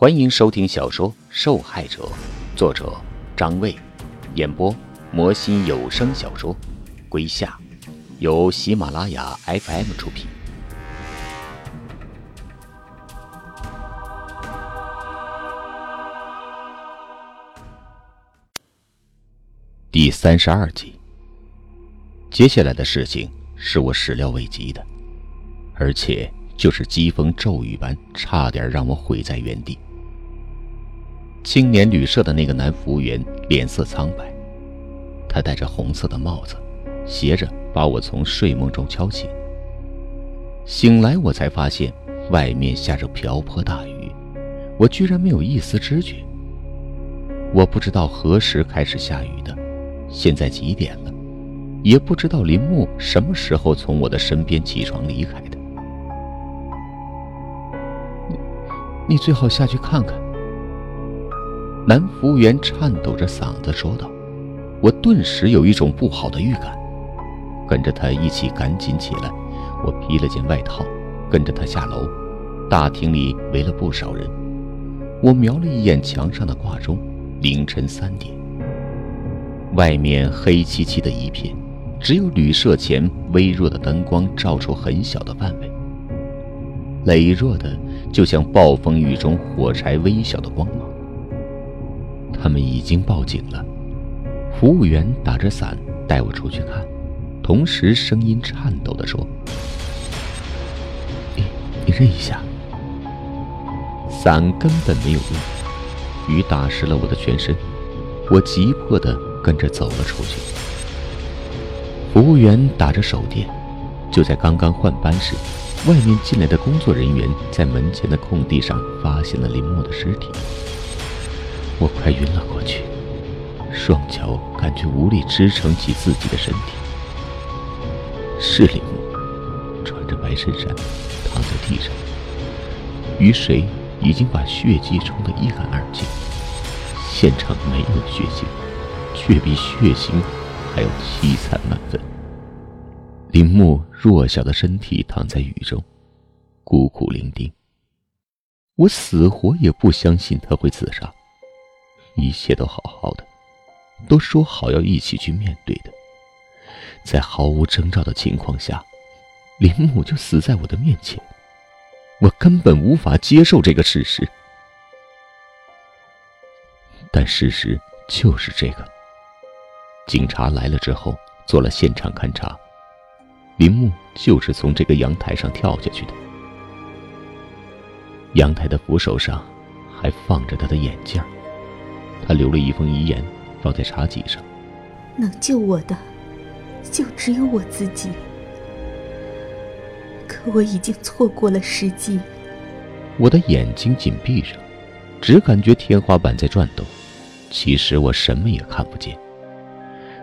欢迎收听小说《受害者》，作者张卫，演播魔心有声小说《归夏》，由喜马拉雅 FM 出品。第三十二集，接下来的事情是我始料未及的，而且就是疾风骤雨般，差点让我毁在原地。青年旅社的那个男服务员脸色苍白，他戴着红色的帽子，斜着把我从睡梦中敲醒。醒来，我才发现外面下着瓢泼大雨，我居然没有一丝知觉。我不知道何时开始下雨的，现在几点了，也不知道林木什么时候从我的身边起床离开的。你，你最好下去看看。男服务员颤抖着嗓子说道：“我顿时有一种不好的预感，跟着他一起赶紧起来。我披了件外套，跟着他下楼。大厅里围了不少人。我瞄了一眼墙上的挂钟，凌晨三点。外面黑漆漆的一片，只有旅社前微弱的灯光照出很小的范围，羸弱的就像暴风雨中火柴微小的光芒。”他们已经报警了。服务员打着伞带我出去看，同时声音颤抖地说：“你，你认一下。”伞根本没有用，雨打湿了我的全身。我急迫地跟着走了出去。服务员打着手电，就在刚刚换班时，外面进来的工作人员在门前的空地上发现了林默的尸体。我快晕了过去，双脚感觉无力支撑起自己的身体。是林木，穿着白衬衫，躺在地上，雨水已经把血迹冲得一干二净。现场没有血腥，却比血腥还要凄惨万分。林木弱小的身体躺在雨中，孤苦伶仃。我死活也不相信他会自杀。一切都好好的，都说好要一起去面对的，在毫无征兆的情况下，林母就死在我的面前，我根本无法接受这个事实。但事实就是这个。警察来了之后，做了现场勘查，林木就是从这个阳台上跳下去的。阳台的扶手上还放着他的眼镜他留了一封遗言，放在茶几上。能救我的，就只有我自己。可我已经错过了时机。我的眼睛紧闭着，只感觉天花板在转动。其实我什么也看不见。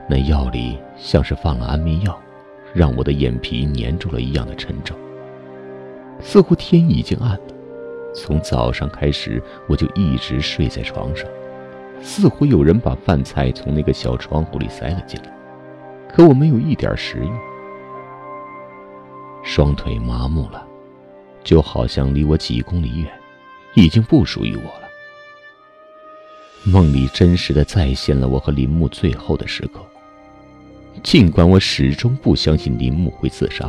那药里像是放了安眠药，让我的眼皮粘住了一样的沉重。似乎天已经暗了。从早上开始，我就一直睡在床上。似乎有人把饭菜从那个小窗户里塞了进来，可我没有一点食欲，双腿麻木了，就好像离我几公里远，已经不属于我了。梦里真实的再现了我和林木最后的时刻。尽管我始终不相信林木会自杀，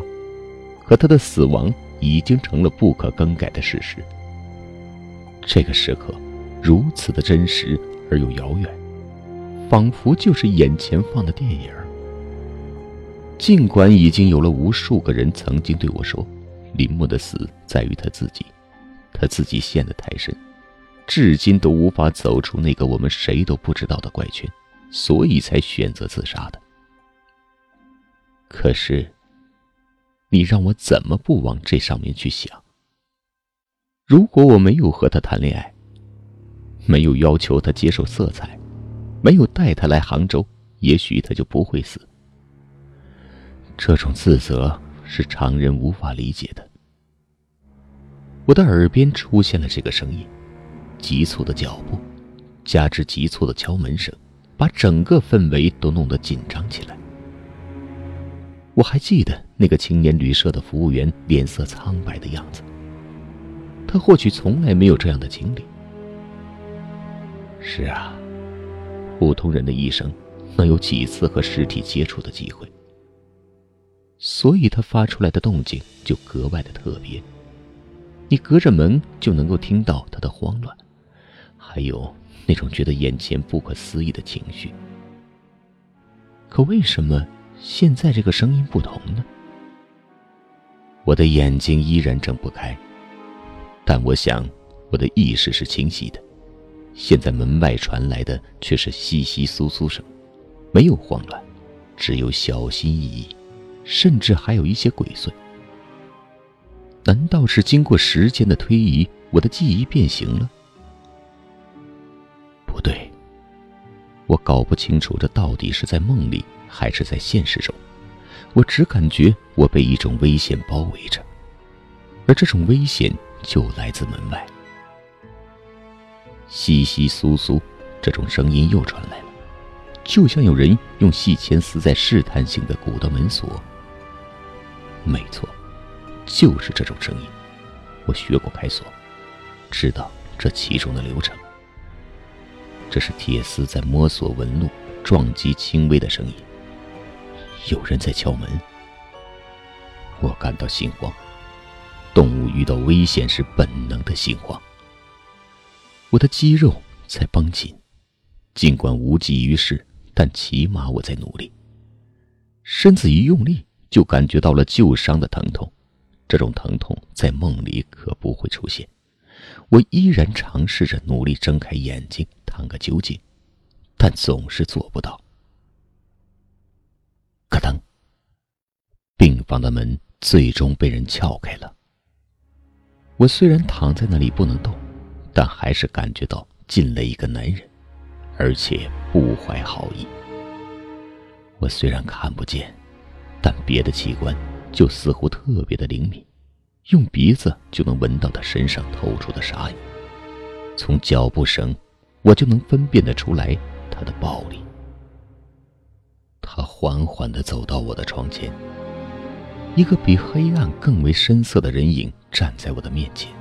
可他的死亡已经成了不可更改的事实。这个时刻，如此的真实。而又遥远，仿佛就是眼前放的电影。尽管已经有了无数个人曾经对我说，林默的死在于他自己，他自己陷得太深，至今都无法走出那个我们谁都不知道的怪圈，所以才选择自杀的。可是，你让我怎么不往这上面去想？如果我没有和他谈恋爱，没有要求他接受色彩，没有带他来杭州，也许他就不会死。这种自责是常人无法理解的。我的耳边出现了这个声音，急促的脚步，加之急促的敲门声，把整个氛围都弄得紧张起来。我还记得那个青年旅社的服务员脸色苍白的样子，他或许从来没有这样的经历。是啊，普通人的一生能有几次和尸体接触的机会？所以他发出来的动静就格外的特别。你隔着门就能够听到他的慌乱，还有那种觉得眼前不可思议的情绪。可为什么现在这个声音不同呢？我的眼睛依然睁不开，但我想我的意识是清晰的。现在门外传来的却是窸窸窣窣声，没有慌乱，只有小心翼翼，甚至还有一些鬼祟。难道是经过时间的推移，我的记忆变形了？不对，我搞不清楚这到底是在梦里还是在现实中。我只感觉我被一种危险包围着，而这种危险就来自门外。窸窸窣窣，这种声音又传来了，就像有人用细铅丝在试探性的鼓捣门锁。没错，就是这种声音。我学过开锁，知道这其中的流程。这是铁丝在摸索纹路，撞击轻微的声音。有人在敲门，我感到心慌。动物遇到危险时本能的心慌。我的肌肉在绷紧，尽管无济于事，但起码我在努力。身子一用力，就感觉到了旧伤的疼痛。这种疼痛在梦里可不会出现。我依然尝试着努力睁开眼睛，探个究竟，但总是做不到。咯噔，病房的门最终被人撬开了。我虽然躺在那里不能动。但还是感觉到进了一个男人，而且不怀好意。我虽然看不见，但别的器官就似乎特别的灵敏，用鼻子就能闻到他身上透出的杀意。从脚步声，我就能分辨得出来他的暴力。他缓缓地走到我的床前，一个比黑暗更为深色的人影站在我的面前。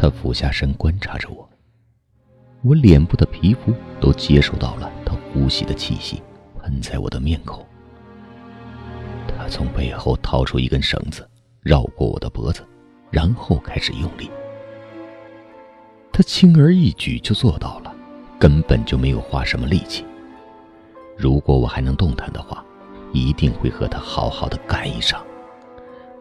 他俯下身观察着我，我脸部的皮肤都接受到了他呼吸的气息，喷在我的面孔。他从背后掏出一根绳子，绕过我的脖子，然后开始用力。他轻而易举就做到了，根本就没有花什么力气。如果我还能动弹的话，一定会和他好好的干一场。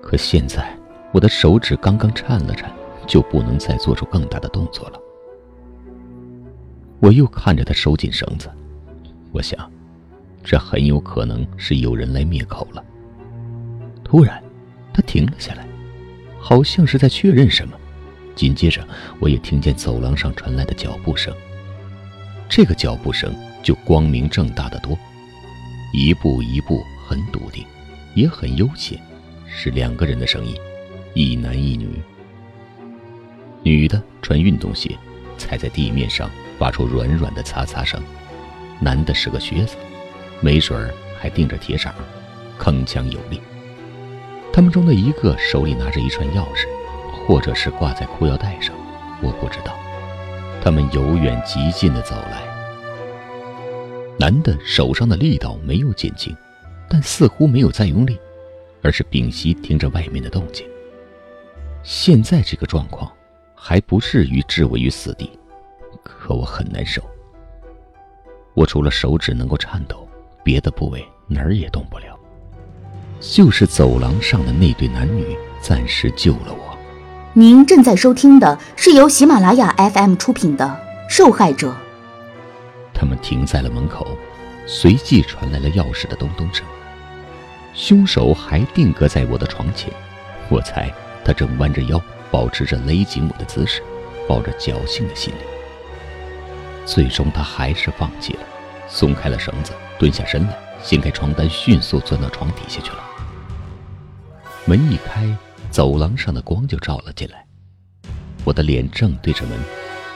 可现在，我的手指刚刚颤了颤。就不能再做出更大的动作了。我又看着他收紧绳子，我想，这很有可能是有人来灭口了。突然，他停了下来，好像是在确认什么。紧接着，我也听见走廊上传来的脚步声。这个脚步声就光明正大的多，一步一步很笃定，也很悠闲，是两个人的声音，一男一女。女的穿运动鞋，踩在地面上发出软软的擦擦声；男的是个靴子，没准儿还钉着铁掌，铿锵有力。他们中的一个手里拿着一串钥匙，或者是挂在裤腰带上，我不知道。他们由远及近的走来。男的手上的力道没有减轻，但似乎没有再用力，而是屏息听着外面的动静。现在这个状况。还不至于置我于死地，可我很难受。我除了手指能够颤抖，别的部位哪儿也动不了。就是走廊上的那对男女暂时救了我。您正在收听的是由喜马拉雅 FM 出品的《受害者》。他们停在了门口，随即传来了钥匙的咚咚声。凶手还定格在我的床前，我猜他正弯着腰。保持着勒紧我的姿势，抱着侥幸的心理。最终，他还是放弃了，松开了绳子，蹲下身来，掀开床单，迅速钻到床底下去了。门一开，走廊上的光就照了进来。我的脸正对着门，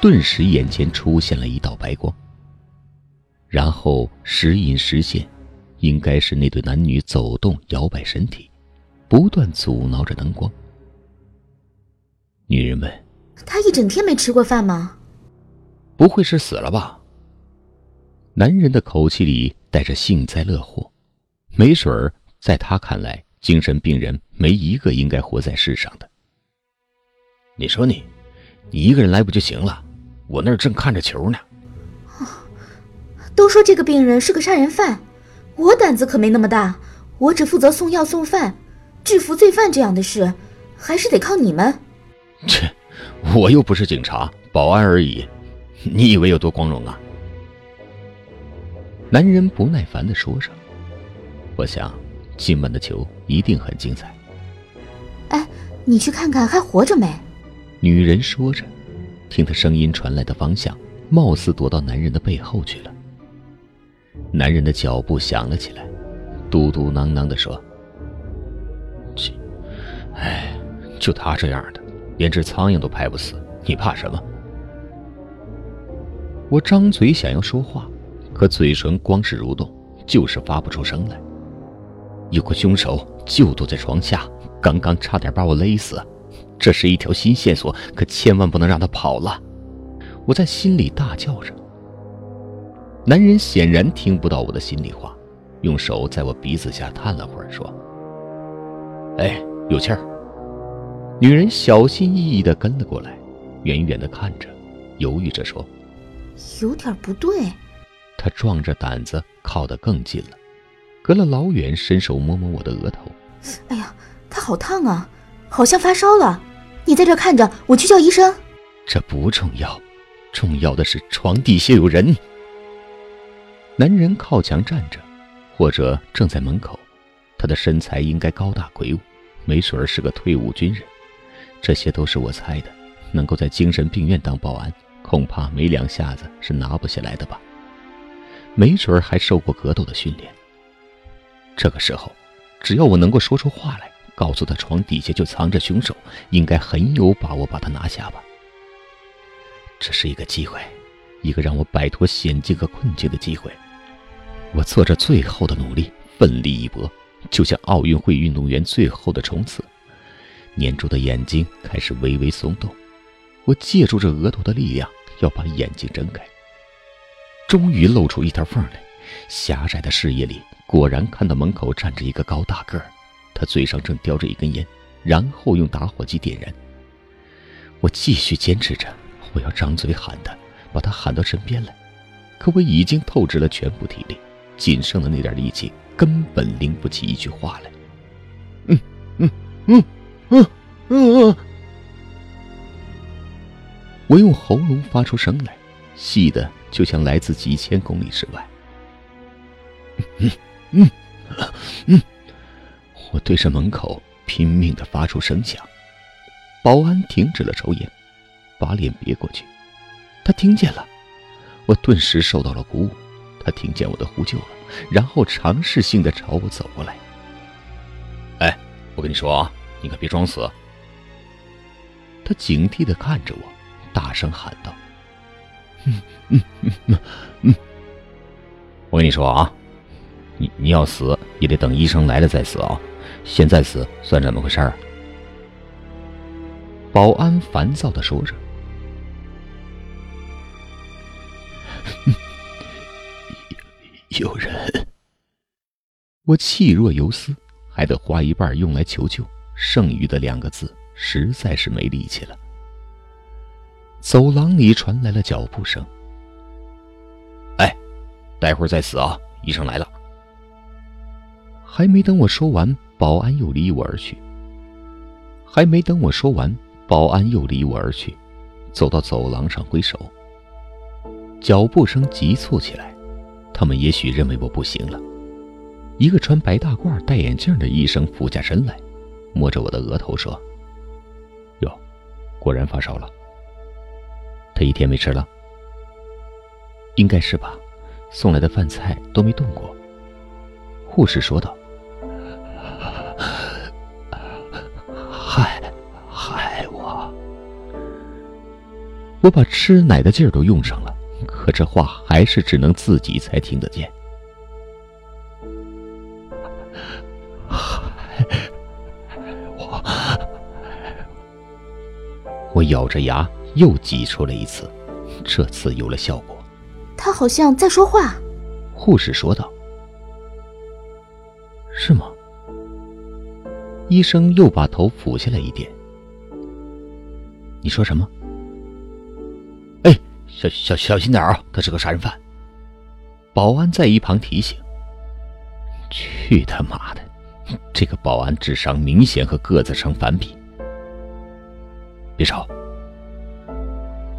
顿时眼前出现了一道白光。然后时隐时现，应该是那对男女走动、摇摆身体，不断阻挠着灯光。女人问：“他一整天没吃过饭吗？”不会是死了吧？男人的口气里带着幸灾乐祸，没准儿在他看来，精神病人没一个应该活在世上的。你说你，你一个人来不就行了？我那儿正看着球呢。都说这个病人是个杀人犯，我胆子可没那么大，我只负责送药送饭，制服罪犯这样的事，还是得靠你们。切，我又不是警察，保安而已，你以为有多光荣啊？男人不耐烦的说着。我想，今晚的球一定很精彩。哎，你去看看还活着没？女人说着，听他声音传来的方向，貌似躲到男人的背后去了。男人的脚步响了起来，嘟嘟囔囔的说：“切，哎，就他这样的，连只苍蝇都拍不死，你怕什么？”我张嘴想要说话，可嘴唇光是蠕动，就是发不出声来。有个凶手就躲在床下，刚刚差点把我勒死，这是一条新线索，可千万不能让他跑了！我在心里大叫着。男人显然听不到我的心里话，用手在我鼻子下探了会儿，说：“哎，有气儿。”女人小心翼翼地跟了过来，远远地看着，犹豫着说：“有点不对。”她壮着胆子靠得更近了，隔了老远伸手摸摸我的额头。“哎呀，他好烫啊，好像发烧了。你在这看着，我去叫医生。”这不重要，重要的是床底下有人。男人靠墙站着，或者正在门口。他的身材应该高大魁梧，没准儿是个退伍军人。这些都是我猜的。能够在精神病院当保安，恐怕没两下子是拿不下来的吧？没准儿还受过格斗的训练。这个时候，只要我能够说出话来，告诉他床底下就藏着凶手，应该很有把握把他拿下吧。这是一个机会，一个让我摆脱险境和困境的机会。我做着最后的努力，奋力一搏，就像奥运会运动员最后的冲刺。粘住的眼睛开始微微松动，我借助着额头的力量，要把眼睛睁开。终于露出一条缝来，狭窄的视野里，果然看到门口站着一个高大个儿，他嘴上正叼着一根烟，然后用打火机点燃。我继续坚持着，我要张嘴喊他，把他喊到身边来，可我已经透支了全部体力。仅剩的那点力气，根本拎不起一句话来。嗯嗯嗯嗯嗯，我用喉咙发出声来，细的就像来自几千公里之外。嗯嗯嗯，我对着门口拼命的发出声响。保安停止了抽烟，把脸别过去。他听见了，我顿时受到了鼓舞。他听见我的呼救了，然后尝试性的朝我走过来。哎，我跟你说啊，你可别装死。他警惕的看着我，大声喊道：“嗯嗯嗯嗯，我跟你说啊，你你要死也得等医生来了再死啊，现在死算怎么回事儿？”保安烦躁的说着。有人，我气若游丝，还得花一半用来求救，剩余的两个字实在是没力气了。走廊里传来了脚步声。哎，待会儿再死啊！医生来了。还没等我说完，保安又离我而去。还没等我说完，保安又离我而去，走到走廊上挥手。脚步声急促起来。他们也许认为我不行了。一个穿白大褂、戴眼镜的医生俯下身来，摸着我的额头说：“哟，果然发烧了。他一天没吃了，应该是吧？送来的饭菜都没动过。”护士说道：“害害我！我把吃奶的劲儿都用上了。”可这话还是只能自己才听得见。我，我咬着牙又挤出了一次，这次有了效果。他好像在说话。护士说道：“是吗？”医生又把头俯下来一点。你说什么？哎，小小小心点啊！他是个杀人犯。保安在一旁提醒。去他妈的！这个保安智商明显和个子成反比。别吵。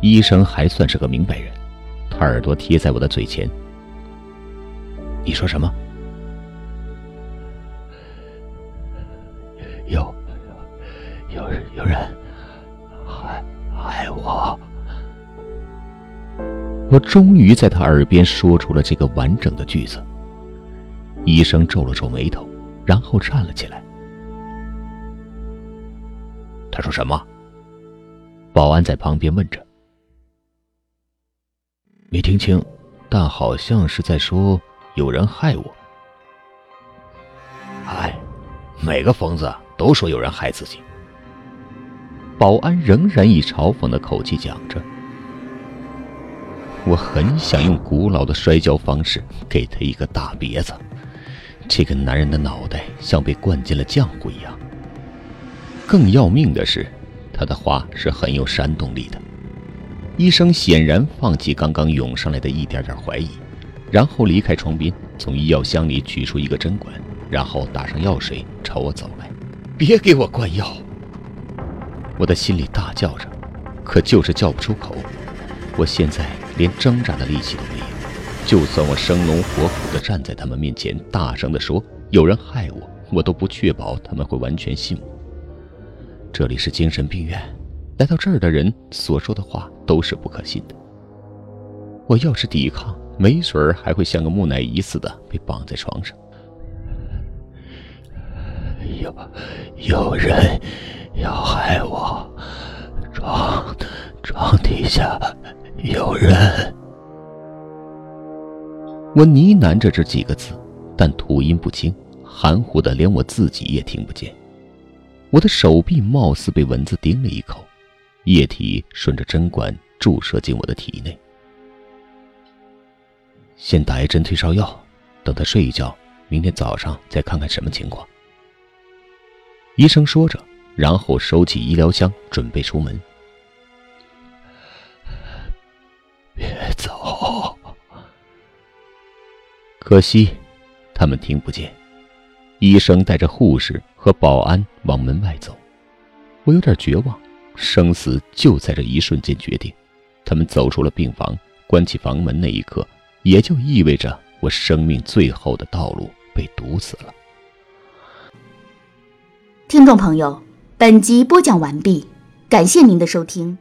医生还算是个明白人，他耳朵贴在我的嘴前。你说什么？有有有有人害害我！我终于在他耳边说出了这个完整的句子。医生皱了皱眉头，然后站了起来。他说什么？保安在旁边问着。没听清，但好像是在说有人害我。哎，每个疯子都说有人害自己。保安仍然以嘲讽的口气讲着。我很想用古老的摔跤方式给他一个大别子。这个男人的脑袋像被灌进了浆糊一样。更要命的是，他的话是很有煽动力的。医生显然放弃刚刚涌上来的一点点怀疑，然后离开床边，从医药箱里取出一个针管，然后打上药水，朝我走来。别给我灌药！我的心里大叫着，可就是叫不出口。我现在连挣扎的力气都没有，就算我生龙活虎地站在他们面前，大声地说有人害我，我都不确保他们会完全信我。这里是精神病院。来到这儿的人所说的话都是不可信的。我要是抵抗，没准儿还会像个木乃伊似的被绑在床上。有有人要害我，床床底下有人。我呢喃着这几个字，但吐音不清，含糊的连我自己也听不见。我的手臂貌似被蚊子叮了一口。液体顺着针管注射进我的体内。先打一针退烧药，等他睡一觉，明天早上再看看什么情况。医生说着，然后收起医疗箱，准备出门。可惜，他们听不见。医生带着护士和保安往门外走，我有点绝望。生死就在这一瞬间决定。他们走出了病房，关起房门那一刻，也就意味着我生命最后的道路被堵死了。听众朋友，本集播讲完毕，感谢您的收听。